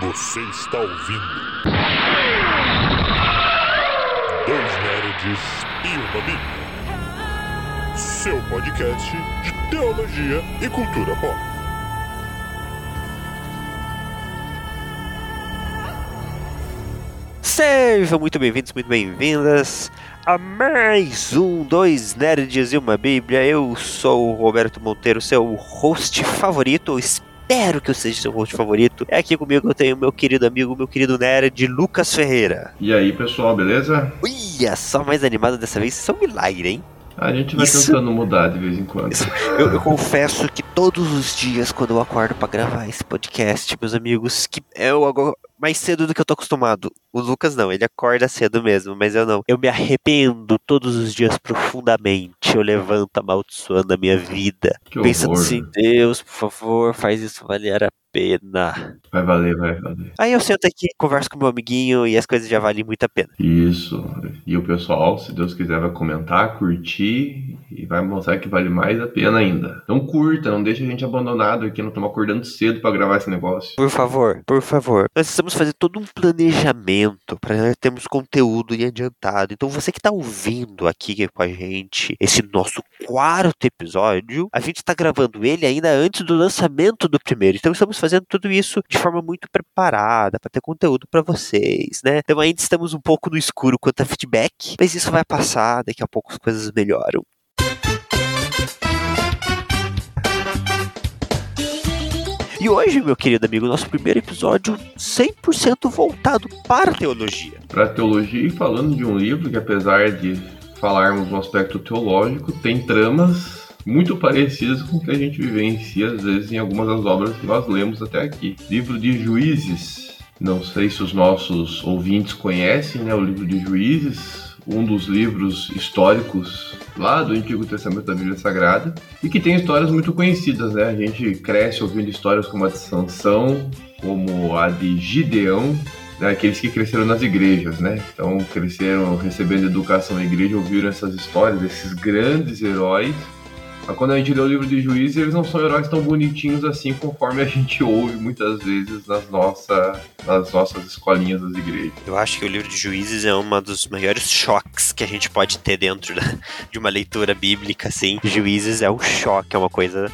Você está ouvindo. Dois Nerds e uma Bíblia. Seu podcast de teologia e cultura pop. Sejam muito bem-vindos, muito bem-vindas a mais um Dois Nerds e uma Bíblia. Eu sou o Roberto Monteiro, seu host favorito. Espero que eu seja seu host favorito. É aqui comigo eu tenho meu querido amigo, meu querido nerd, Lucas Ferreira. E aí, pessoal, beleza? Olha, só mais animado dessa vez. Isso é um milagre, hein? A gente vai Isso- tentando mudar de vez em quando. Eu, eu confesso que todos os dias, quando eu acordo pra gravar esse podcast, meus amigos, que eu agora mais cedo do que eu tô acostumado. O Lucas não, ele acorda cedo mesmo, mas eu não. Eu me arrependo todos os dias profundamente. Eu levanto amaldiçoando a minha vida. Que pensando horror. assim, Deus, por favor, faz isso valer a pena. Vai valer, vai valer. Aí eu sento aqui, converso com meu amiguinho e as coisas já valem muito a pena. Isso. E o pessoal, se Deus quiser, vai comentar, curtir e vai mostrar que vale mais a pena ainda. Então curta, não deixa a gente abandonado aqui, não estamos acordando cedo pra gravar esse negócio. Por favor, por favor. Nós precisamos fazer todo um planejamento para termos conteúdo em adiantado. Então, você que está ouvindo aqui com a gente esse nosso quarto episódio, a gente está gravando ele ainda antes do lançamento do primeiro. Então, estamos fazendo tudo isso de forma muito preparada para ter conteúdo para vocês, né? Então, ainda estamos um pouco no escuro quanto a feedback, mas isso vai passar. Daqui a pouco as coisas melhoram. E hoje, meu querido amigo, nosso primeiro episódio 100% voltado para a teologia. Pra teologia e falando de um livro que, apesar de falarmos no aspecto teológico, tem tramas muito parecidas com o que a gente vivencia, às vezes, em algumas das obras que nós lemos até aqui. Livro de Juízes. Não sei se os nossos ouvintes conhecem, né? O livro de Juízes, um dos livros históricos lá do Antigo Testamento da Bíblia Sagrada e que tem histórias muito conhecidas, né? A gente cresce ouvindo histórias como a de Sansão, como a de Gideão, né, aqueles que cresceram nas igrejas, né? Então cresceram recebendo educação na igreja, ouviram essas histórias desses grandes heróis. Mas quando a gente lê o livro de Juízes, eles não são heróis tão bonitinhos assim, conforme a gente ouve muitas vezes nas, nossa, nas nossas escolinhas das igrejas. Eu acho que o livro de Juízes é um dos maiores choques que a gente pode ter dentro da- de uma leitura bíblica, assim. Juízes é um choque, é uma coisa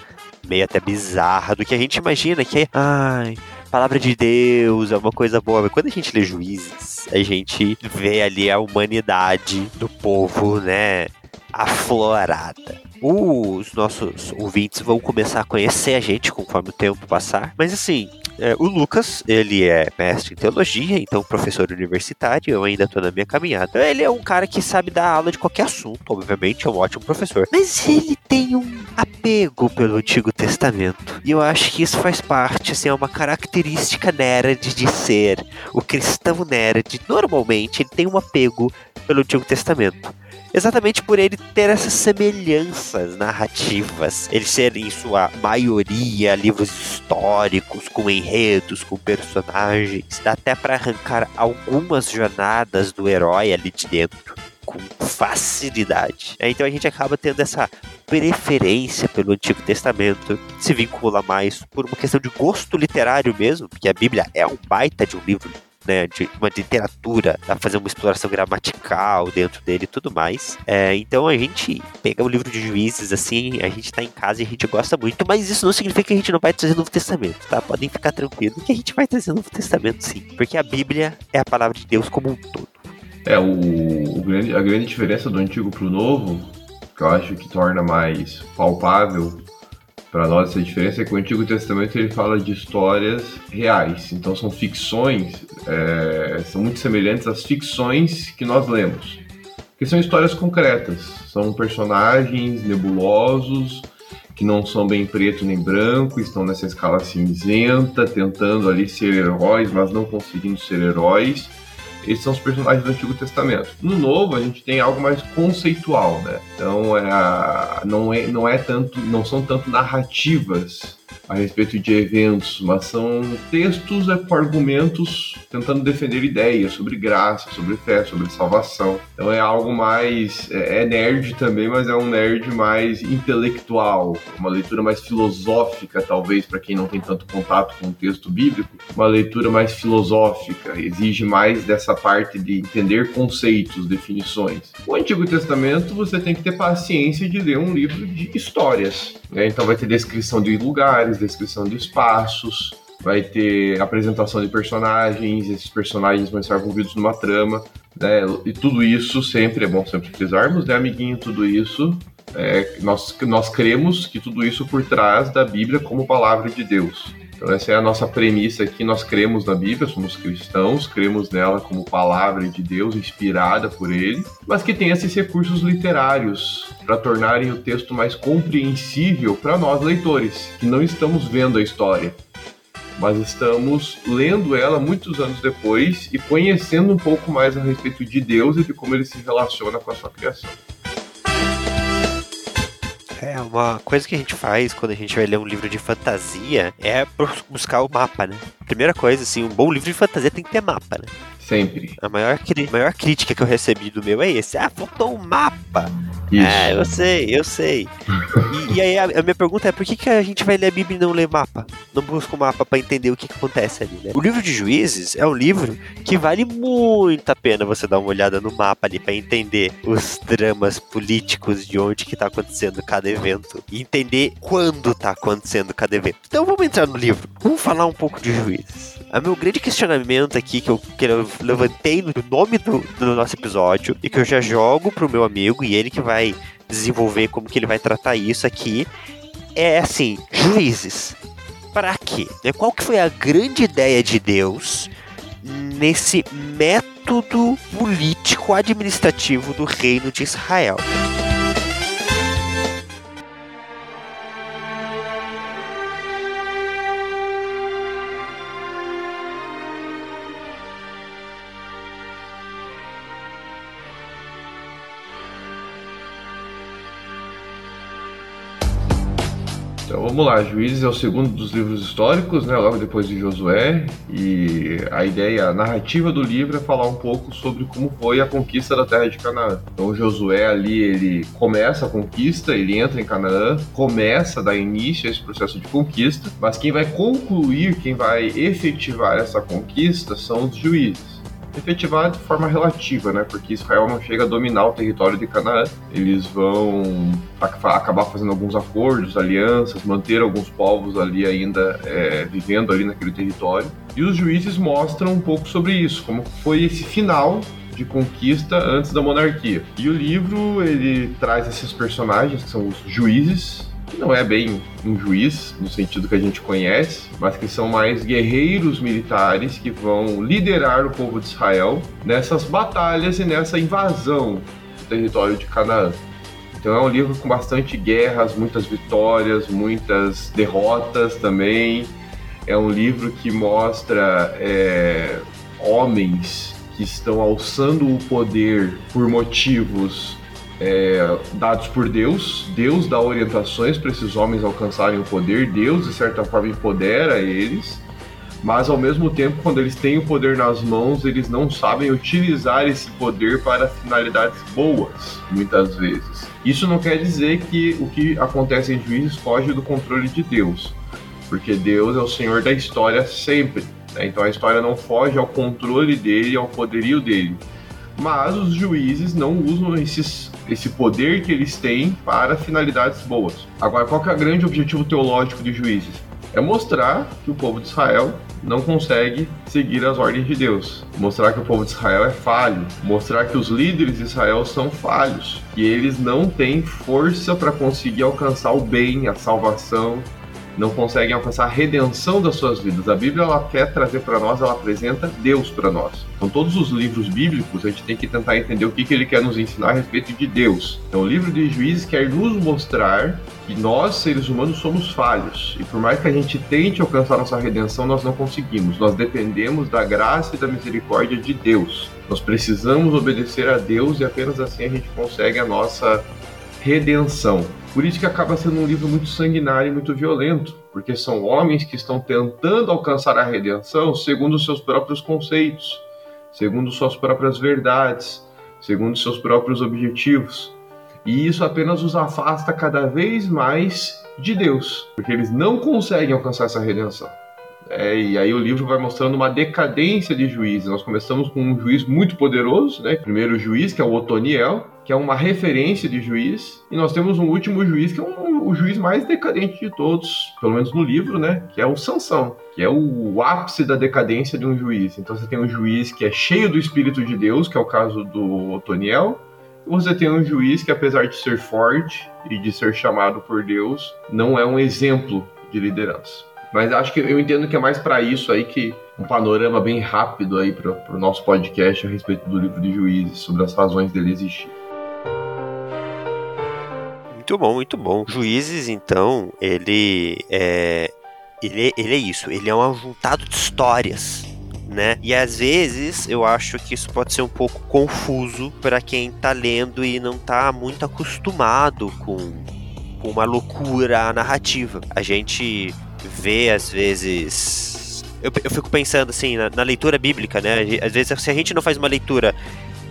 meio até bizarra do que a gente imagina que é, ai, palavra de Deus, é uma coisa boa. Mas quando a gente lê Juízes, a gente vê ali a humanidade do povo, né, aflorada. Os nossos ouvintes vão começar a conhecer a gente conforme o tempo passar. Mas assim, é, o Lucas, ele é mestre em teologia, então professor universitário, eu ainda tô na minha caminhada. Ele é um cara que sabe dar aula de qualquer assunto, obviamente, é um ótimo professor. Mas ele tem um apego pelo Antigo Testamento. E eu acho que isso faz parte, assim, é uma característica nerd de ser. O cristão nerd, normalmente, ele tem um apego pelo Antigo Testamento. Exatamente por ele ter essas semelhanças narrativas, ele ser em sua maioria livros históricos, com enredos, com personagens, dá até para arrancar algumas jornadas do herói ali de dentro com facilidade. É, Então a gente acaba tendo essa preferência pelo Antigo Testamento, se vincula mais por uma questão de gosto literário mesmo, porque a Bíblia é um baita de um livro né, de uma literatura, pra fazer uma exploração gramatical dentro dele e tudo mais. É, então a gente pega o livro de juízes, assim, a gente tá em casa e a gente gosta muito, mas isso não significa que a gente não vai trazer Novo Testamento, tá? Podem ficar tranquilos que a gente vai trazer Novo Testamento sim, porque a Bíblia é a palavra de Deus como um todo. É, o, o grande, a grande diferença do antigo pro novo, que eu acho que torna mais palpável para nós essa diferença, é que o Antigo Testamento ele fala de histórias reais. Então são ficções, é, são muito semelhantes às ficções que nós lemos. Porque são histórias concretas, são personagens nebulosos, que não são bem preto nem branco, estão nessa escala cinzenta, tentando ali ser heróis, mas não conseguindo ser heróis. Esses são os personagens do Antigo Testamento. No Novo, a gente tem algo mais conceitual, né? Então, é não, é, não é tanto, não são tanto narrativas a respeito de eventos, mas são textos é, com argumentos tentando defender ideias sobre graça, sobre fé, sobre salvação. Então é algo mais. É, é nerd também, mas é um nerd mais intelectual, uma leitura mais filosófica, talvez, para quem não tem tanto contato com o texto bíblico, uma leitura mais filosófica, exige mais dessa parte de entender conceitos, definições. O Antigo Testamento você tem que ter paciência de ler um livro de histórias. Né? Então vai ter descrição de lugares, descrição de espaços, vai ter apresentação de personagens, esses personagens vão estar envolvidos numa trama, né? E tudo isso sempre é bom sempre frisarmos, né, amiguinho? Tudo isso é, nós, nós cremos que tudo isso por trás da Bíblia como palavra de Deus. Então essa é a nossa premissa aqui, nós cremos na Bíblia, somos cristãos, cremos nela como palavra de Deus, inspirada por ele, mas que tem esses recursos literários para tornarem o texto mais compreensível para nós leitores, que não estamos vendo a história, mas estamos lendo ela muitos anos depois e conhecendo um pouco mais a respeito de Deus e de como ele se relaciona com a sua criação. É, uma coisa que a gente faz quando a gente vai ler um livro de fantasia é buscar o mapa, né? Primeira coisa, assim, um bom livro de fantasia tem que ter mapa, né? Sempre. A maior, a maior crítica que eu recebi do meu é esse. Ah, faltou um mapa. Isso. É, eu sei, eu sei. e, e, aí a, a, minha pergunta é por que, que a gente vai ler a Bíblia e não ler mapa? Não busca o mapa para entender o que, que acontece ali, né? O livro de Juízes é um livro que vale muito a pena você dar uma olhada no mapa ali para entender os dramas políticos de onde que tá acontecendo cada evento e entender quando tá acontecendo cada evento. Então vamos entrar no livro. Vamos falar um pouco de Juízes. O meu grande questionamento aqui que eu, que eu levantei no nome do, do nosso episódio e que eu já jogo pro meu amigo e ele que vai desenvolver como que ele vai tratar isso aqui é assim, juízes. Para quê? Né, qual que foi a grande ideia de Deus nesse método político administrativo do reino de Israel? Vamos lá, Juízes é o segundo dos livros históricos, né, logo depois de Josué, e a ideia, a narrativa do livro é falar um pouco sobre como foi a conquista da terra de Canaã. Então Josué ali, ele começa a conquista, ele entra em Canaã, começa, dá início a esse processo de conquista, mas quem vai concluir, quem vai efetivar essa conquista são os juízes efetivar de forma relativa, né? Porque Israel não chega a dominar o território de Canaã. Eles vão acabar fazendo alguns acordos, alianças, manter alguns povos ali ainda é, vivendo ali naquele território. E os juízes mostram um pouco sobre isso, como foi esse final de conquista antes da monarquia. E o livro ele traz esses personagens que são os juízes, que não é bem um juiz no sentido que a gente conhece, mas que são mais guerreiros militares que vão liderar o povo de Israel nessas batalhas e nessa invasão do território de Canaã. Então é um livro com bastante guerras, muitas vitórias, muitas derrotas também. É um livro que mostra é, homens que estão alçando o poder por motivos é, dados por Deus. Deus dá orientações para esses homens alcançarem o poder. Deus, de certa forma, empodera eles. Mas ao mesmo tempo, quando eles têm o poder nas mãos, eles não sabem utilizar esse poder para finalidades boas, muitas vezes. Isso não quer dizer que o que acontece em juízes foge do controle de Deus, porque Deus é o Senhor da história sempre. Né? Então a história não foge ao controle dele, ao poderio dele mas os juízes não usam esses, esse poder que eles têm para finalidades boas. Agora, qual é o grande objetivo teológico de juízes? É mostrar que o povo de Israel não consegue seguir as ordens de Deus, mostrar que o povo de Israel é falho, mostrar que os líderes de Israel são falhos, que eles não têm força para conseguir alcançar o bem, a salvação, não conseguem alcançar a redenção das suas vidas. A Bíblia ela quer trazer para nós, ela apresenta Deus para nós. Então, todos os livros bíblicos, a gente tem que tentar entender o que, que ele quer nos ensinar a respeito de Deus. Então, o livro de Juízes quer nos mostrar que nós, seres humanos, somos falhos. E por mais que a gente tente alcançar nossa redenção, nós não conseguimos. Nós dependemos da graça e da misericórdia de Deus. Nós precisamos obedecer a Deus e apenas assim a gente consegue a nossa redenção. Por isso que acaba sendo um livro muito sanguinário e muito violento, porque são homens que estão tentando alcançar a redenção segundo seus próprios conceitos, segundo suas próprias verdades, segundo seus próprios objetivos. E isso apenas os afasta cada vez mais de Deus, porque eles não conseguem alcançar essa redenção. É, e aí o livro vai mostrando uma decadência de juízes. Nós começamos com um juiz muito poderoso, né? Primeiro juiz, que é o Otoniel, que é uma referência de juiz, e nós temos um último juiz, que é um, o juiz mais decadente de todos, pelo menos no livro, né? Que é o Sansão, que é o, ápice da decadência de um juiz. Então você tem um juiz que é cheio do Espírito de Deus, que é o caso do Otoniel, você tem um juiz que, apesar de ser forte e de ser chamado por Deus, não é um exemplo de liderança. Mas acho que eu entendo que é mais para isso aí que um panorama bem rápido aí para o no nosso podcast a respeito do livro de Juízes, sobre as razões dele existir. Muito bom, muito bom. Juízes, então, ele é, ele, ele é isso, ele é um ajuntado de histórias. Né? E às vezes eu acho que isso pode ser um pouco confuso para quem tá lendo e não tá muito acostumado com, com uma loucura narrativa. A gente vê, às vezes. Eu, eu fico pensando assim, na, na, leitura bíblica, né? Às vezes, se a gente não faz uma leitura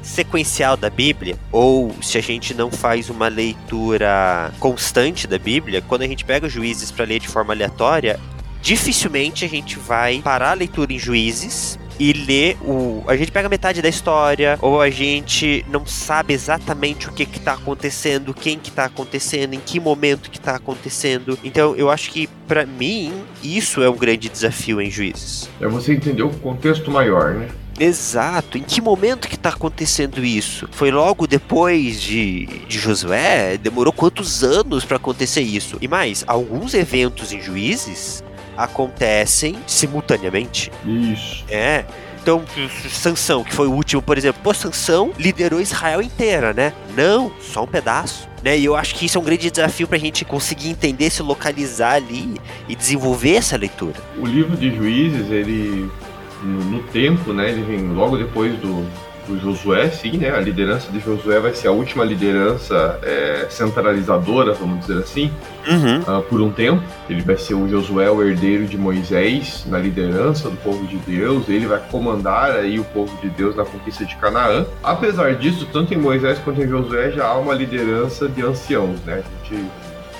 sequencial da Bíblia, ou se a gente não faz uma leitura constante da Bíblia, quando a gente pega os juízes para ler de forma aleatória, dificilmente a gente vai parar a leitura em juízes e ler o. A gente pega metade da história, ou a gente não sabe exatamente o que que tá acontecendo, quem que tá acontecendo, em que momento que tá acontecendo. Então eu acho que, para mim, isso é um grande desafio em juízes. É você entender o contexto maior, né? Exato. Em que momento que está acontecendo isso? Foi logo depois de, de Josué? Demorou quantos anos para acontecer isso? E mais, alguns eventos em juízes acontecem simultaneamente. Isso. É. Então, Sansão, que foi o último, por exemplo, pô, Sansão liderou Israel inteira, né? Não, só um pedaço. Né? E eu acho que isso é um grande desafio para a gente conseguir entender, se localizar ali e desenvolver essa leitura. O livro de Juízes, ele, no, no tempo, né, ele vem logo depois do, do Josué, sim, né? A liderança de Josué vai ser a última liderança é, centralizadora, vamos dizer assim, uhum. uh, por um tempo. Ele vai ser o Josué, o herdeiro de Moisés, na liderança do povo de Deus. Ele vai comandar aí o povo de Deus na conquista de Canaã. Apesar disso, tanto em Moisés quanto em Josué já há uma liderança de anciãos, né? A gente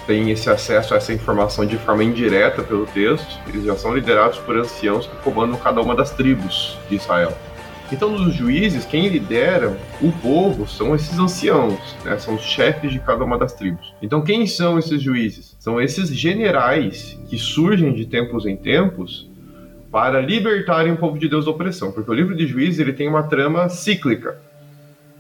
tem esse acesso a essa informação de forma indireta pelo texto. Eles já são liderados por anciãos que comandam cada uma das tribos de Israel. Então, nos juízes, quem lidera o povo são esses anciãos, né? são os chefes de cada uma das tribos. Então, quem são esses juízes? São esses generais que surgem de tempos em tempos para libertarem o povo de Deus da opressão, porque o livro de Juízes ele tem uma trama cíclica.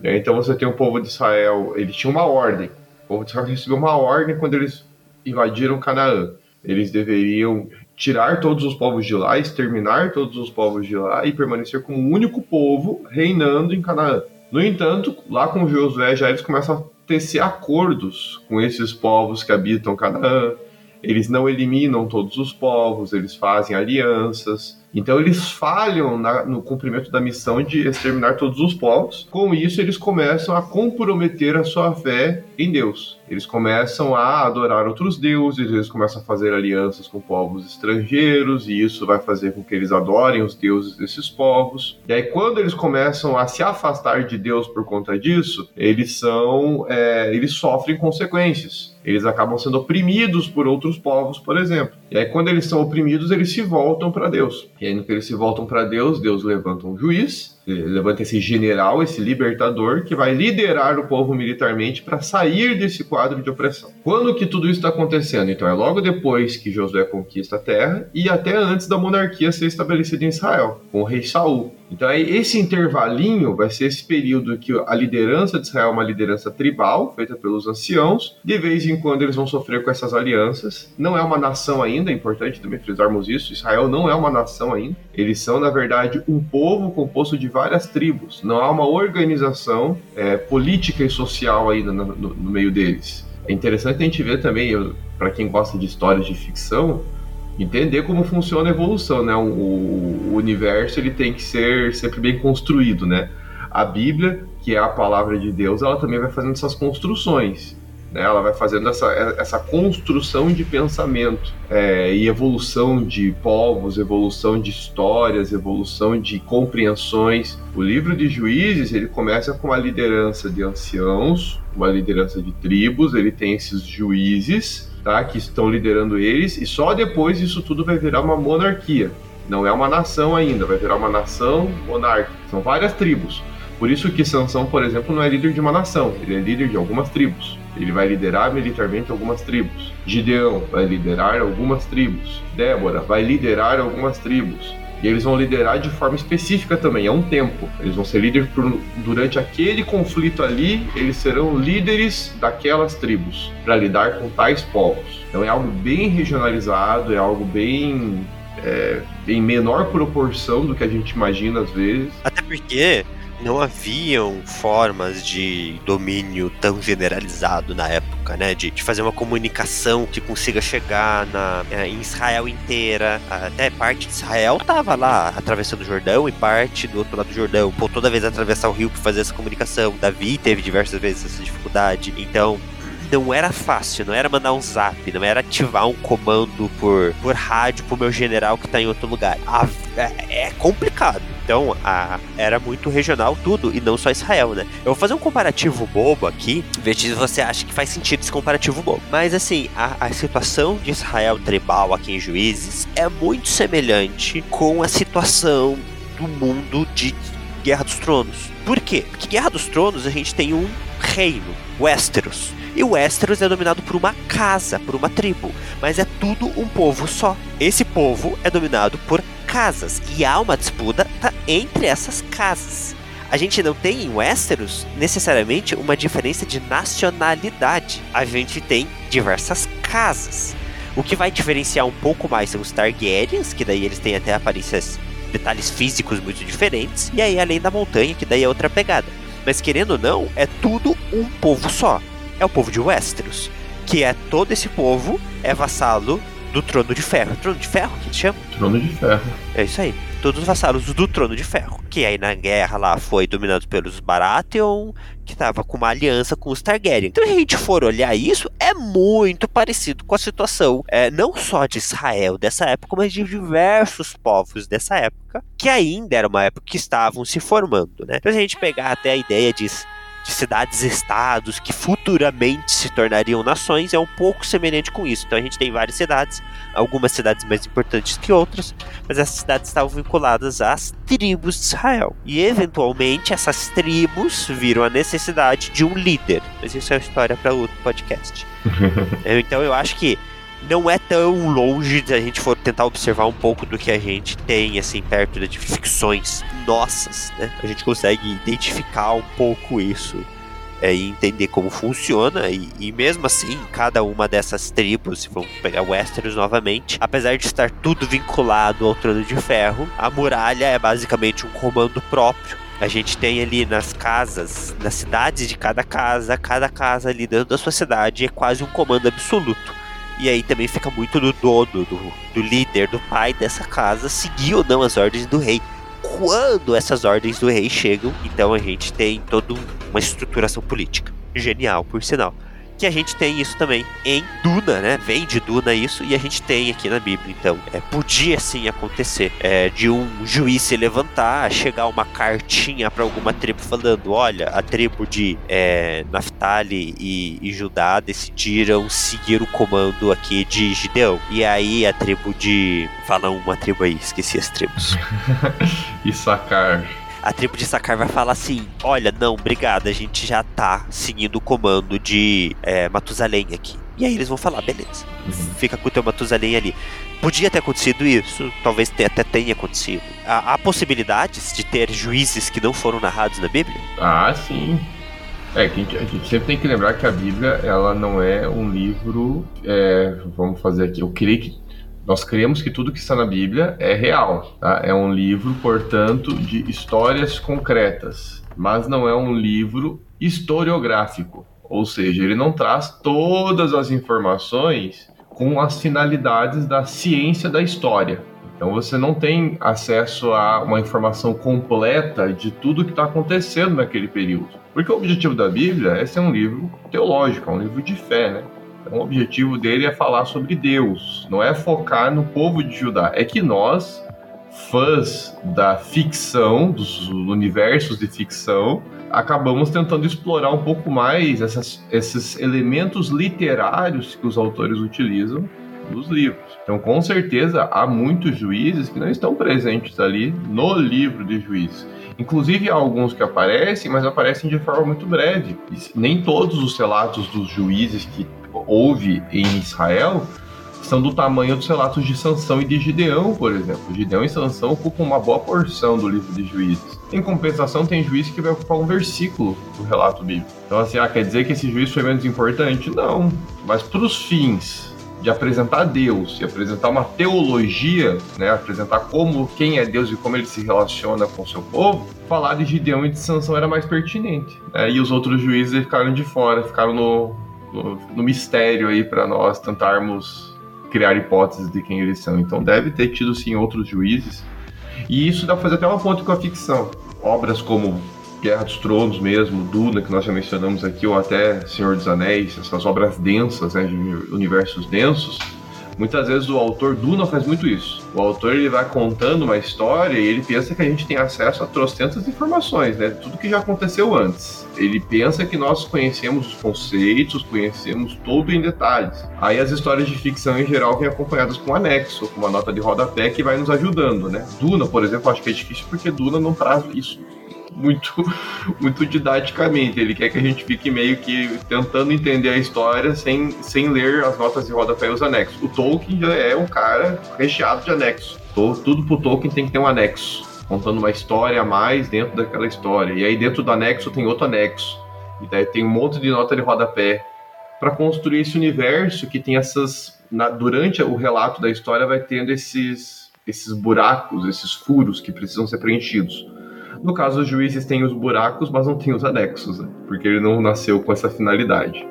Né? Então, você tem o povo de Israel, ele tinha uma ordem. O povo de Israel recebeu uma ordem quando eles invadiram Canaã. Eles deveriam tirar todos os povos de lá, exterminar todos os povos de lá e permanecer como um único povo reinando em Canaã. No entanto, lá com Josué já eles começam a tecer acordos com esses povos que habitam Canaã. Eles não eliminam todos os povos, eles fazem alianças. Então eles falham na, no cumprimento da missão de exterminar todos os povos. Com isso, eles começam a comprometer a sua fé em Deus. Eles começam a adorar outros deuses, eles começam a fazer alianças com povos estrangeiros, e isso vai fazer com que eles adorem os deuses desses povos. E aí, quando eles começam a se afastar de Deus por conta disso, eles são. É, eles sofrem consequências. Eles acabam sendo oprimidos por outros povos, por exemplo. E aí, quando eles são oprimidos, eles se voltam para Deus. E aí, no que eles se voltam para Deus, Deus levanta um juiz, levanta esse general, esse libertador, que vai liderar o povo militarmente para sair desse quadro de opressão. Quando que tudo isso está acontecendo? Então, é logo depois que Josué conquista a terra e até antes da monarquia ser estabelecida em Israel, com o rei Saul. Então, esse intervalinho vai ser esse período que a liderança de Israel é uma liderança tribal, feita pelos anciãos. De vez em quando eles vão sofrer com essas alianças. Não é uma nação ainda, é importante também frisarmos isso. Israel não é uma nação ainda. Eles são, na verdade, um povo composto de várias tribos. Não há uma organização é, política e social ainda no, no, no meio deles. É interessante a gente ver também, para quem gosta de histórias de ficção, entender como funciona a evolução, né? O, o, universo ele tem que ser sempre bem construído, né? A Bíblia, que é a palavra de Deus, ela também vai fazendo essas construções. Né? Ela vai fazendo essa, essa construção de pensamento é, e evolução de povos, evolução de histórias, evolução de compreensões. O livro de Juízes ele começa com a liderança de anciãos, uma liderança de tribos. Ele tem esses juízes, tá? Que estão liderando eles e só depois isso tudo vai virar uma monarquia. Não é uma nação ainda, vai virar uma nação monárquica. São várias tribos. Por isso que Sansão, por exemplo, não é líder de uma nação, ele é líder de algumas tribos. Ele vai liderar militarmente algumas tribos. Gideão vai liderar algumas tribos. Débora vai liderar algumas tribos. E eles vão liderar de forma específica também, é um tempo. Eles vão ser líderes por, durante aquele conflito ali, eles serão líderes daquelas tribos para lidar com tais povos. Então é algo bem regionalizado, é algo bem é, em menor proporção do que a gente imagina às vezes. Até porque não haviam formas de domínio tão generalizado na época, né? De, de fazer uma comunicação que consiga chegar na, é, em Israel inteira. Até parte de Israel tava lá atravessando o Jordão e parte do outro lado do Jordão. Pô, toda vez atravessar o rio para fazer essa comunicação. Davi teve diversas vezes essa dificuldade. Então, não era fácil, não era mandar um zap, não era ativar um comando por, por rádio pro meu general que tá em outro lugar. A, é, é complicado. Então, a, era muito regional tudo, e não só Israel, né? Eu vou fazer um comparativo bobo aqui, ver se você acha que faz sentido esse comparativo bobo. Mas, assim, a, a situação de Israel tribal aqui em Juízes é muito semelhante com a situação do mundo de Guerra dos Tronos. Por quê? Porque Guerra dos Tronos a gente tem um reino, Westeros. E o Westeros é dominado por uma casa, por uma tribo, mas é tudo um povo só. Esse povo é dominado por casas e há uma disputa entre essas casas. A gente não tem em Westeros necessariamente uma diferença de nacionalidade. A gente tem diversas casas. O que vai diferenciar um pouco mais são os Targaryens, que daí eles têm até aparências, detalhes físicos muito diferentes, e aí além da montanha, que daí é outra pegada. Mas querendo ou não, é tudo um povo só é o povo de Westeros, que é todo esse povo é vassalo do Trono de Ferro. Trono de Ferro que chama? Trono de Ferro. É isso aí. Todos os vassalos do Trono de Ferro. Que aí na guerra lá foi dominado pelos Baratheon, que tava com uma aliança com os Targaryen. Então, se a gente for olhar isso, é muito parecido com a situação, é, não só de Israel dessa época, mas de diversos povos dessa época, que ainda era uma época que estavam se formando, né? Então, se a gente pegar até a ideia de de cidades-estados que futuramente se tornariam nações é um pouco semelhante com isso. Então a gente tem várias cidades, algumas cidades mais importantes que outras, mas essas cidades estavam vinculadas às tribos de Israel. E eventualmente essas tribos viram a necessidade de um líder. Mas isso é uma história para outro podcast. então eu acho que não é tão longe de a gente for tentar observar um pouco do que a gente tem, assim, perto de ficções nossas, né? A gente consegue identificar um pouco isso é, e entender como funciona. E, e, mesmo assim, cada uma dessas tribos, se vamos pegar Westeros novamente, apesar de estar tudo vinculado ao Trono de Ferro, a muralha é basicamente um comando próprio. A gente tem ali nas casas, nas cidades de cada casa, cada casa ali dentro da sua cidade é quase um comando absoluto. E aí também fica muito do dono, do, do líder, do pai dessa casa, seguir ou não as ordens do rei. Quando essas ordens do rei chegam, então a gente tem toda uma estruturação política. Genial, por sinal que a gente tem isso também em Duna, né? Vem de Duna isso e a gente tem aqui na Bíblia. Então, é, podia sim acontecer é, de um juiz se levantar, chegar uma cartinha para alguma tribo falando: olha, a tribo de é, Naphtali e, e, Judá decidiram seguir o comando aqui de Gideão. E aí a tribo de. Fala uma tribo aí, esqueci as tribos. Issacar a tribo de Sakar vai falar assim: olha, não, obrigado, a gente já tá seguindo o comando de é, Matusalém aqui. E aí eles vão falar, beleza, uhum. fica com o teu Matusalém ali. Podia ter acontecido isso, talvez até tenha acontecido. Há, há, possibilidades de ter juízes que não foram narrados na Bíblia? Ah, sim. É, que a gente, a gente sempre tem que lembrar que a Bíblia, ela não é um livro, é, vamos fazer aqui, eu creio que nós cremos que tudo que está na Bíblia é real. Tá? É um livro, portanto, de histórias concretas, mas não é um livro historiográfico. Ou seja, ele não traz todas as informações com as finalidades da ciência da história. Então você não tem acesso a uma informação completa de tudo que está acontecendo naquele período. Porque o objetivo da Bíblia é ser um livro teológico, é um livro de fé, né? Então, o objetivo dele é falar sobre Deus, não é focar no povo de Judá. É que nós, fãs da ficção, dos universos de ficção, acabamos tentando explorar um pouco mais essas, esses elementos literários que os autores utilizam nos livros. Então, com certeza, há muitos juízes que não estão presentes ali no livro de juízes. Inclusive, há alguns que aparecem, mas aparecem de forma muito breve. Nem todos os relatos dos juízes que houve em Israel são do tamanho dos relatos de Sansão e de Gideão, por exemplo. Gideão e Sansão ocupam uma boa porção do livro de juízes. Em compensação, tem juiz que vai ocupar um versículo do relato bíblico. Então, assim, ah, quer dizer que esse juiz foi menos importante? Não. Mas para os fins de apresentar Deus e apresentar uma teologia, né, apresentar como quem é Deus e como ele se relaciona com o seu povo, falar de Gideão e de Sansão era mais pertinente. Né? E os outros juízes ficaram de fora, ficaram no, no, mistério aí para nós tentarmos criar hipóteses de quem eles são. Então deve ter tido sim outros juízes. E isso dá pra fazer até uma ponte com a ficção. Obras como Guerra dos Tronos mesmo, Duna, que nós já mencionamos aqui, ou até Senhor dos Anéis, essas obras densas, né, de universos densos, muitas vezes o autor Duna faz muito isso. O autor ele vai contando uma história e ele pensa que a gente tem acesso a trocentas informações, né? Tudo que já aconteceu antes. Ele pensa que nós conhecemos os conceitos, conhecemos tudo em detalhes. Aí as histórias de ficção em geral vêm acompanhadas com um anexo, com uma nota de rodapé que vai nos ajudando, né? Duna, por exemplo, acho que é difícil porque Duna não traz isso muito, muito didaticamente. Ele quer que a gente fique meio que tentando entender a história sem, sem ler as notas de rodapé e os anexos. O Tolkien já é um cara recheado de anexos. Tudo pro Tolkien tem que ter um anexo, contando uma história a mais dentro daquela história. E aí dentro do anexo tem outro anexo. E daí tem um monte de nota de rodapé para construir esse universo que tem essas. Na, durante o relato da história vai tendo esses, esses buracos, esses furos que precisam ser preenchidos. No caso, os juízes têm os buracos, mas não têm os anexos, né? porque ele não nasceu com essa finalidade.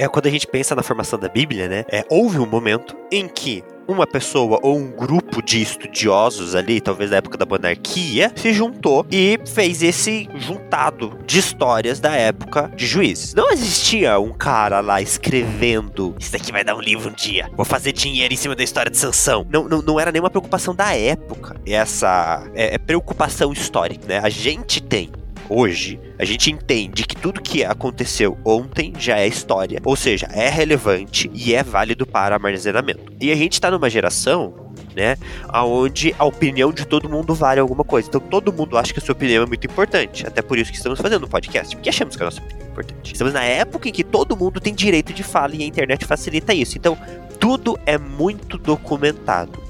É quando a gente pensa na formação da Bíblia, né? É, houve um momento em que uma pessoa ou um grupo de estudiosos ali, talvez da época da monarquia, se juntou e fez esse juntado de histórias da época de juízes. Não existia um cara lá escrevendo: Isso daqui vai dar um livro um dia, vou fazer dinheiro em cima da história de Sansão. Não, não, não era nenhuma preocupação da época, essa é, é preocupação histórica, né? A gente tem hoje, a gente entende que tudo que aconteceu ontem já é história, ou seja, é relevante e é válido para armazenamento. E a gente está numa geração né? Aonde a opinião de todo mundo vale alguma coisa. Então todo mundo acha que a sua opinião é muito importante. Até por isso que estamos fazendo um podcast, porque achamos que a nossa opinião é importante. Estamos na época em que todo mundo tem direito de fala e a internet facilita isso. Então tudo é muito documentado.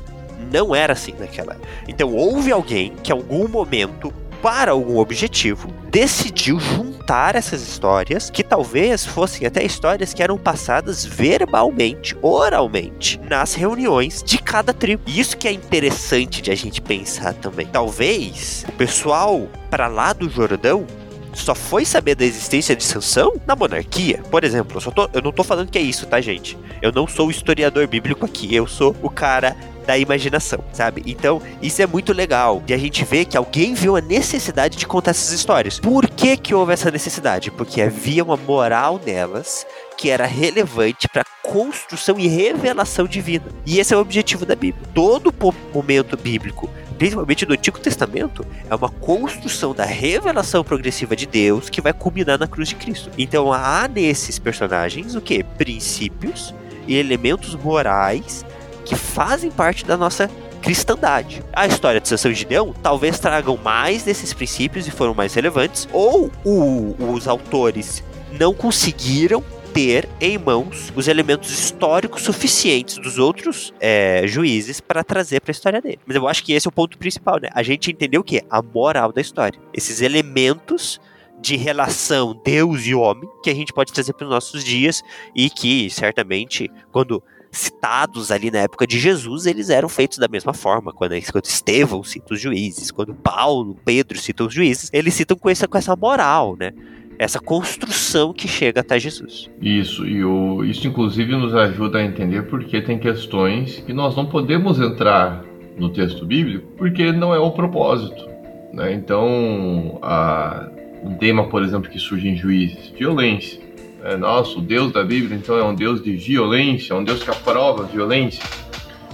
Não era assim naquela. Então houve alguém que em algum momento para algum objetivo, decidiu juntar essas histórias, que talvez fossem até histórias que eram passadas verbalmente, oralmente, nas reuniões de cada tribo. E isso que é interessante de a gente pensar também. Talvez o pessoal para lá do Jordão só foi saber da existência de Sansão na monarquia. Por exemplo, eu, tô, eu não tô falando que é isso, tá, gente? Eu não sou o historiador bíblico aqui, eu sou o cara da imaginação, sabe? Então, isso é muito legal. E a gente vê que alguém viu a necessidade de contar essas histórias. Por que que houve essa necessidade? Porque havia uma moral nelas que era relevante para construção e revelação divina. E esse é o objetivo da Bíblia. Todo momento bíblico principalmente no Antigo Testamento, é uma construção da revelação progressiva de Deus que vai culminar na cruz de Cristo. Então há nesses personagens o que? Princípios e elementos morais que fazem parte da nossa cristandade. A história de Sansão e Gideão talvez tragam mais desses princípios e foram mais relevantes, ou o, os autores não conseguiram ter em mãos os elementos históricos suficientes dos outros é, juízes para trazer para a história dele. Mas eu acho que esse é o ponto principal, né? A gente entendeu o que? A moral da história. Esses elementos de relação Deus e homem que a gente pode trazer para os nossos dias e que certamente quando citados ali na época de Jesus, eles eram feitos da mesma forma. Quando, quando Estevão cita os juízes, quando Paulo, Pedro citam os juízes, eles citam com essa, com essa moral, né? essa construção que chega até Jesus. Isso, e o, isso inclusive nos ajuda a entender porque tem questões que nós não podemos entrar no texto bíblico porque não é o propósito. Né? Então, a, um tema, por exemplo, que surge em Juízes, violência. É, nossa, o Deus da Bíblia então é um Deus de violência, é um Deus que aprova violência.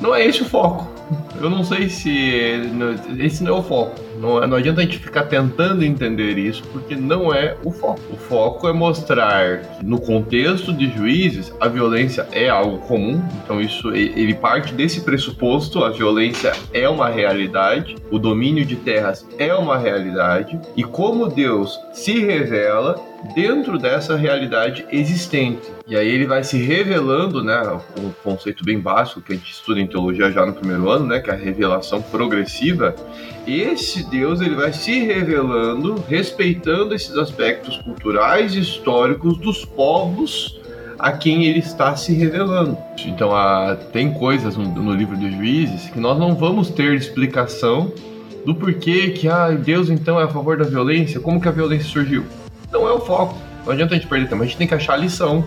Não é esse o foco. Eu não sei se esse não é o foco. Não, é, não adianta a gente ficar tentando entender isso, porque não é o foco. O foco é mostrar que no contexto de juízes a violência é algo comum. Então isso ele parte desse pressuposto, a violência é uma realidade, o domínio de terras é uma realidade e como Deus se revela dentro dessa realidade existente. E aí ele vai se revelando, né, um conceito bem básico que a gente estuda em teologia já no primeiro ano, né, que é a revelação progressiva. Esse Deus ele vai se revelando, respeitando esses aspectos culturais e históricos dos povos a quem ele está se revelando. Então, há, tem coisas no, no livro dos juízes que nós não vamos ter explicação do porquê que ah, Deus então é a favor da violência, como que a violência surgiu. Não é o foco. Não adianta a gente perder tempo, a gente tem que achar a lição.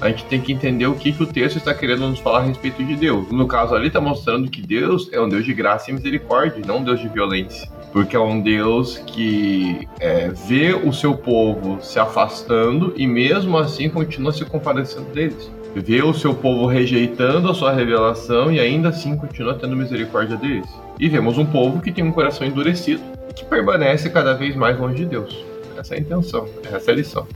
A gente tem que entender o que, que o texto está querendo nos falar a respeito de Deus. No caso ali, está mostrando que Deus é um Deus de graça e misericórdia, não um Deus de violência. Porque é um Deus que é, vê o seu povo se afastando e mesmo assim continua se compadecendo deles. Vê o seu povo rejeitando a sua revelação e ainda assim continua tendo misericórdia deles. E vemos um povo que tem um coração endurecido e que permanece cada vez mais longe de Deus. Essa é a intenção, essa é a lição.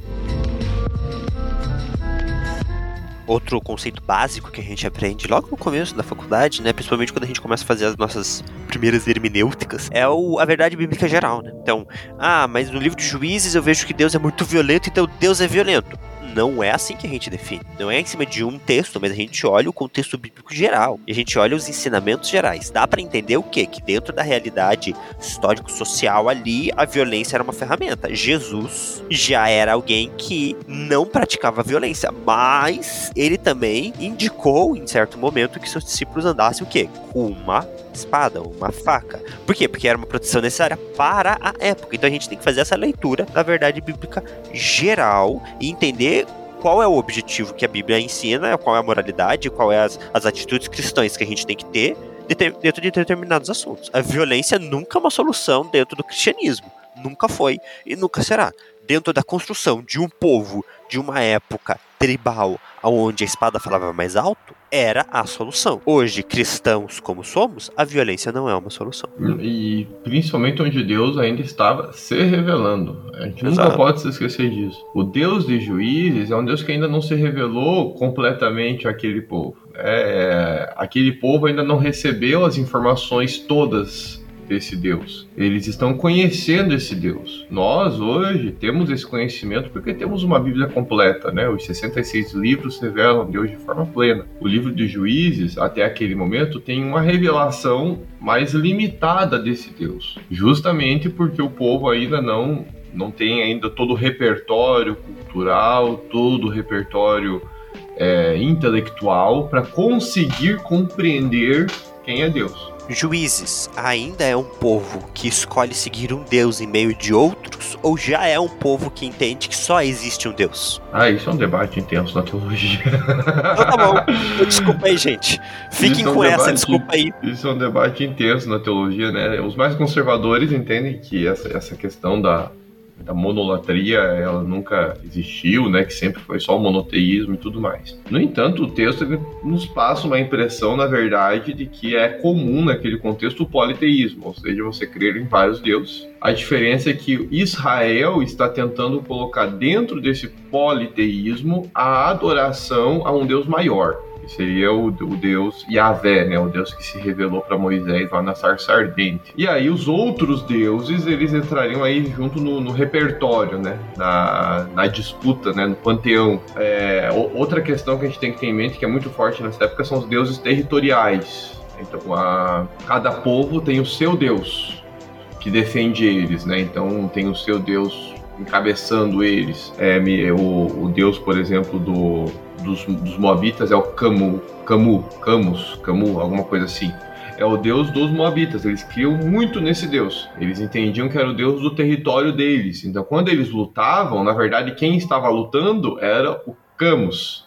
Outro conceito básico que a gente aprende logo no começo da faculdade, né, principalmente quando a gente começa a fazer as nossas primeiras hermenêuticas, é o, a verdade bíblica geral, né? Então, ah, mas no livro de Juízes eu vejo que Deus é muito violento, então Deus é violento não é assim que a gente define. Não é em cima de um texto, mas a gente olha o contexto bíblico geral. E a gente olha os ensinamentos gerais. Dá para entender o quê? Que dentro da realidade histórico-social ali, a violência era uma ferramenta. Jesus já era alguém que não praticava violência, mas ele também indicou em certo momento que seus discípulos andassem o quê? Com uma espada, uma faca. Por quê? Porque era uma proteção necessária para a época. Então a gente tem que fazer essa leitura da verdade bíblica geral e entender qual é o objetivo que a Bíblia ensina, qual é a moralidade, qual é as, as atitudes cristãs que a gente tem que ter dentro de determinados assuntos. A violência nunca é uma solução dentro do cristianismo. Nunca foi e nunca será. Dentro da construção de um povo, de uma época tribal, onde a espada falava mais alto, era a solução. Hoje, cristãos como somos, a violência não é uma solução. E principalmente onde Deus ainda estava se revelando. A gente Exato. nunca pode se esquecer disso. O Deus de juízes é um Deus que ainda não se revelou completamente àquele povo. É, aquele povo ainda não recebeu as informações todas desse Deus. Eles estão conhecendo esse Deus. Nós, hoje, temos esse conhecimento porque temos uma Bíblia completa, né? Os 66 livros revelam Deus de forma plena. O livro de Juízes, até aquele momento, tem uma revelação mais limitada desse Deus. Justamente porque o povo ainda não, não tem ainda todo o repertório cultural, todo o repertório é, intelectual para conseguir compreender quem é Deus. Juízes ainda é um povo que escolhe seguir um Deus em meio de outros, ou já é um povo que entende que só existe um Deus? Ah, isso é um debate intenso na teologia. Então tá bom. Desculpa aí, gente. Fiquem é um com debate, essa, desculpa aí. Isso é um debate intenso na teologia, né? Os mais conservadores entendem que essa, essa questão da, a monolatria ela nunca existiu, né, que sempre foi só o monoteísmo e tudo mais. No entanto, o texto nos passa uma impressão, na verdade, de que é comum naquele contexto o politeísmo, ou seja, você crer em vários deuses. A diferença é que Israel está tentando colocar dentro desse politeísmo a adoração a um Deus maior seria o, o deus Yahvé, né? O deus que se revelou para Moisés lá na sarça ardente. E aí os outros deuses, eles entrariam aí junto no, no repertório, né? Na, na, disputa, né? No panteão. É, outra questão que a gente tem que ter em mente, que é muito forte nessa época, são os deuses territoriais. Então, a, cada povo tem o seu deus que defende eles, né? Então, tem o seu deus encabeçando eles. É, o, o deus, por exemplo, do dos, dos Moabitas é o Camu, Camu, Camus, Camu, alguma coisa assim. é o Deus dos Moabitas. Eles criam muito nesse Deus. Eles entendiam que era o Deus do território deles. Então, quando eles lutavam, na verdade, quem estava lutando era o Camus.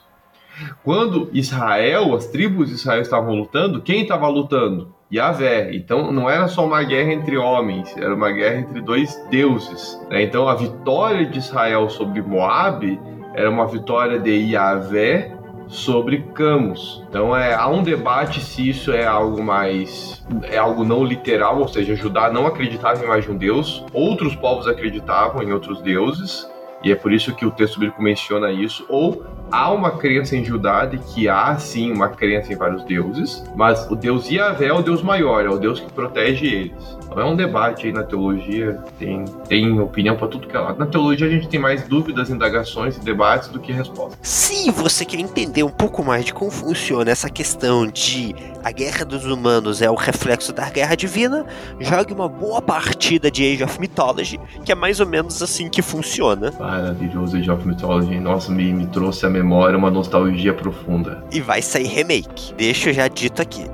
Quando Israel, as tribos de Israel estavam lutando, quem estava lutando? Yahvé. Então não era só uma guerra entre homens, era uma guerra entre dois deuses. Né? Então a vitória de Israel sobre Moab era uma vitória de Yahvé sobre Camus. Então é, há um debate se isso é algo mais é algo não literal, ou seja, Judá não acreditava em mais de um deus, outros povos acreditavam em outros deuses, e é por isso que o texto bíblico menciona isso, ou há uma crença em Judá de que há sim uma crença em vários deuses, mas o Deus Yahvé é o Deus maior, é o Deus que protege eles. Então é um debate aí na teologia, tem, tem opinião para tudo que é lado. Na teologia a gente tem mais dúvidas, indagações e debates do que respostas. Se você quer entender um pouco mais de como funciona essa questão de a guerra dos humanos é o reflexo da guerra divina, jogue uma boa partida de Age of Mythology, que é mais ou menos assim que funciona. Maravilhoso Age of Mythology, nossa, me, me trouxe a memória uma nostalgia profunda. E vai sair remake, deixa já dito aqui.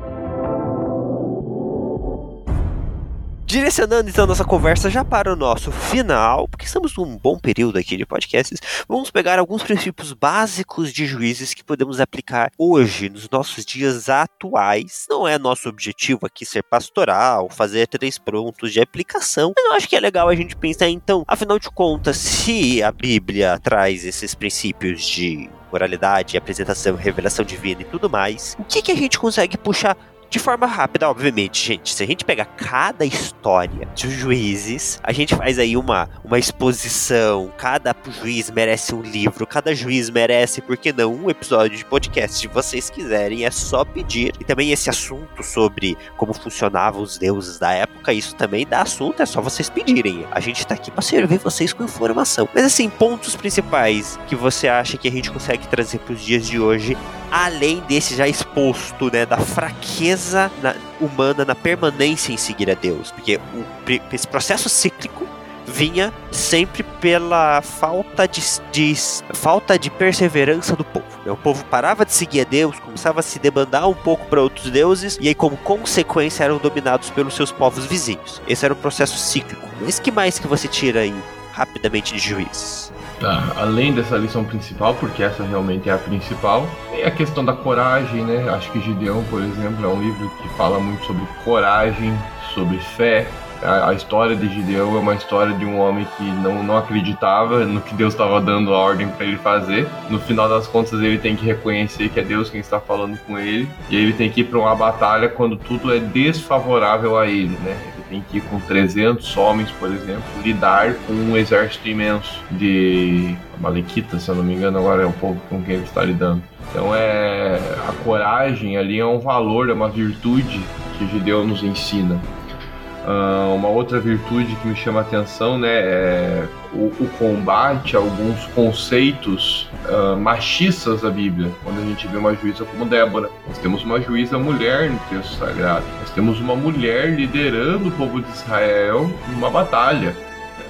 Direcionando então nossa conversa já para o nosso final, porque estamos num bom período aqui de podcasts, vamos pegar alguns princípios básicos de juízes que podemos aplicar hoje, nos nossos dias atuais. Não é nosso objetivo aqui ser pastoral, fazer três prontos de aplicação, mas eu acho que é legal a gente pensar então, afinal de contas, se a Bíblia traz esses princípios de moralidade, apresentação, revelação divina e tudo mais, o que, que a gente consegue puxar de forma rápida, obviamente, gente. Se a gente pegar cada história dos juízes, a gente faz aí uma, uma exposição. Cada juiz merece um livro, cada juiz merece, por que não, um episódio de podcast. Se vocês quiserem, é só pedir. E também esse assunto sobre como funcionavam os deuses da época, isso também dá assunto, é só vocês pedirem. A gente tá aqui para servir vocês com informação. Mas assim, pontos principais que você acha que a gente consegue trazer para os dias de hoje, além desse já exposto, né, da fraqueza fraqueza na, humana na permanência em seguir a Deus, porque o, esse processo cíclico vinha sempre pela falta de, de, falta de perseverança do povo. O povo parava de seguir a Deus, começava a se debandar um pouco para outros deuses, e aí, como consequência, eram dominados pelos seus povos vizinhos. Esse era o processo cíclico. Mas que mais que você tira aí rapidamente de juízes? Tá, além dessa lição principal, porque essa realmente é a principal, tem a questão da coragem, né? Acho que Gideão, por exemplo, é um livro que fala muito sobre coragem, sobre fé. A, a história de Gideão é uma história de um homem que não, não acreditava no que Deus estava dando a ordem para ele fazer. No final das contas, ele tem que reconhecer que é Deus quem está falando com ele, e ele tem que ir para uma batalha quando tudo é desfavorável a ele, né? Tem que com 300 homens, por exemplo, lidar com um exército imenso de Malequitas, se eu não me engano, agora é o povo com quem ele está lidando. Então é a coragem ali é um valor, é uma virtude que Gideon nos ensina. Uh, uma outra virtude que me chama a atenção né, é o, o combate a alguns conceitos uh, machistas da Bíblia. Quando a gente vê uma juíza como Débora, nós temos uma juíza mulher no texto sagrado. Nós temos uma mulher liderando o povo de Israel numa batalha.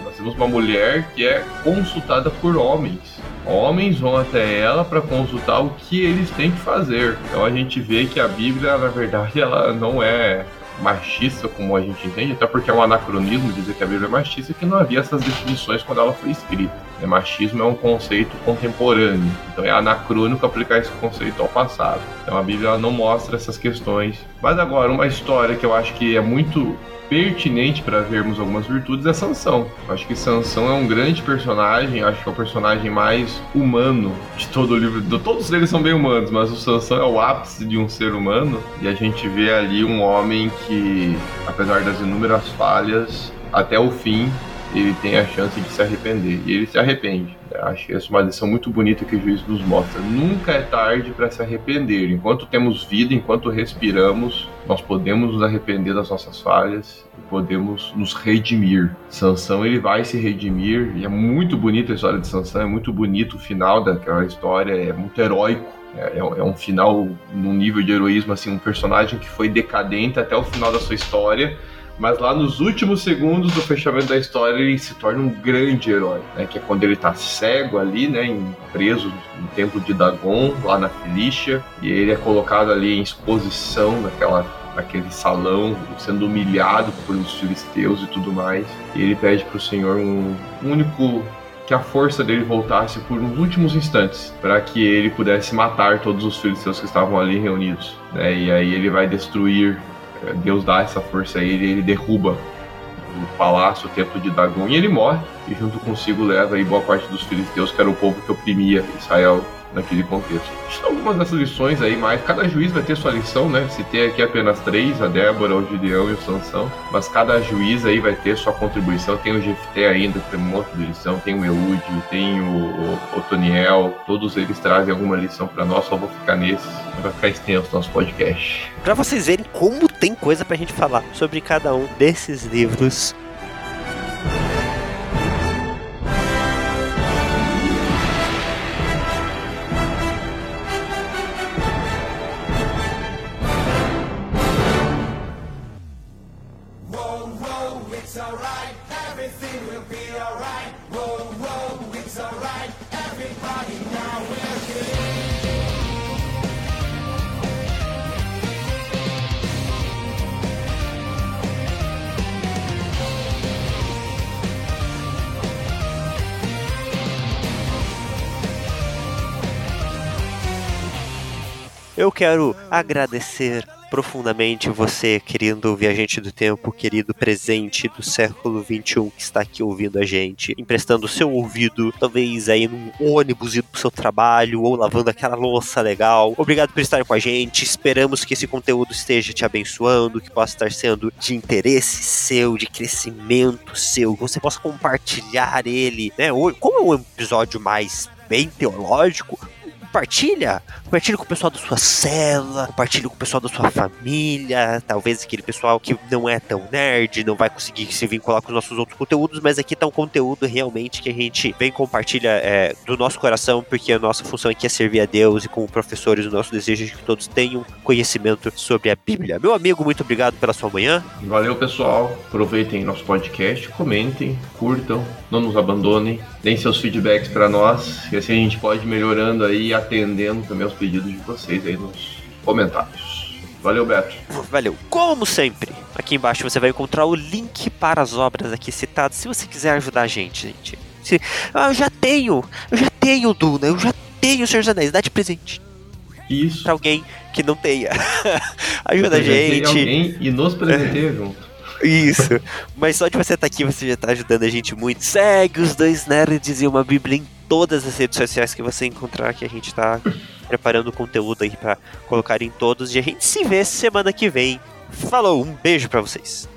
Nós temos uma mulher que é consultada por homens. Homens vão até ela para consultar o que eles têm que fazer. Então a gente vê que a Bíblia, na verdade, ela não é machista como a gente entende, até porque é um anacronismo dizer que a Bíblia é machista, que não havia essas definições quando ela foi escrita. É, machismo é um conceito contemporâneo, então é anacrônico aplicar esse conceito ao passado. Então a Bíblia não mostra essas questões. Mas agora, uma história que eu acho que é muito pertinente para vermos algumas virtudes é Sansão. Acho que Sansão é um grande personagem, acho que é o personagem mais humano de todo o livro. Todos eles são bem humanos, mas o Sansão é o ápice de um ser humano e a gente vê ali um homem que, apesar das inúmeras falhas, até o fim ele tem a chance de se arrepender. E ele se arrepende. Acho essa é uma lição muito bonita que o juiz nos mostra. Nunca é tarde para se arrepender. Enquanto temos vida, enquanto respiramos, nós podemos nos arrepender das nossas falhas e podemos nos redimir. Sansão ele vai se redimir e é muito bonita a história de Sansão, é muito bonito o final daquela história, é muito heróico. É, é, um final num nível de heroísmo assim, um personagem que foi decadente até o final da sua história, mas lá nos últimos segundos do fechamento da história ele se torna um grande herói, né? Que é quando ele tá cego ali, né? Preso no templo de Dagon, lá na Filícia, e ele é colocado ali em exposição naquela naquele salão, sendo humilhado por os filisteus e tudo mais. E ele pede para o Senhor um, único que a força dele voltasse por uns últimos instantes, para que ele pudesse matar todos os filisteus que estavam ali reunidos. Né? E aí ele vai destruir, Deus dá essa força a ele, ele derruba o palácio, o templo de Dagon, e ele morre, e junto consigo leva aí boa parte dos filisteus, que era o povo que oprimia Israel naquele contexto. São algumas dessas lições aí, mas cada juiz vai ter sua lição, né? Se tem aqui apenas três, a Débora, o Gideão e o Sansão, mas cada juiz aí vai ter sua contribuição. Tem o Jefté ainda, tem um monte de lição, tem o Eude, tem o, Otoniel, todos eles trazem alguma lição para nós, só vou ficar nesses, vai ficar extenso nosso podcast. Para vocês verem como tem coisa pra gente falar sobre cada um desses livros Eu quero agradecer profundamente você, querido viajante do tempo, querido presente do século 21 que está aqui ouvindo a gente, emprestando seu ouvido, talvez aí num ônibus indo pro seu trabalho ou lavando aquela louça legal. Obrigado por estar com a gente. Esperamos que esse conteúdo esteja te abençoando, que possa estar sendo de interesse seu, de crescimento seu, que você possa compartilhar ele, né? Como é um episódio mais bem teológico, compartilha. Compartilha com o pessoal da sua cela, compartilha com o pessoal da sua família, talvez aquele pessoal que não é tão nerd, não vai conseguir se vincular com os nossos outros conteúdos, mas aqui tá um conteúdo realmente que a gente vem compartilha é, do nosso coração, porque a nossa função aqui é servir a Deus e como professores o nosso desejo é que todos tenham conhecimento sobre a Bíblia. Meu amigo, muito obrigado pela sua manhã. Valeu, pessoal. Aproveitem nosso podcast, comentem, curtam, não nos abandonem, deem seus feedbacks para nós, e assim a gente pode ir melhorando aí atendendo também aos pedidos de vocês aí nos comentários. Valeu, Beto. Valeu. Como sempre, aqui embaixo você vai encontrar o link para as obras aqui citadas, se você quiser ajudar a gente, gente. Se, ah, eu já tenho, eu já tenho Duna, eu já tenho o Senhor dos Anéis, dá de presente. Isso. Pra alguém que não tenha. Ajuda a gente. Alguém e nos presenteia junto. Isso. Mas só de você estar aqui, você já está ajudando a gente muito. Segue os dois nerds e uma bíblia em todas as redes sociais que você encontrar que a gente está preparando conteúdo aí para colocar em todos. E a gente se vê semana que vem. Falou, um beijo para vocês.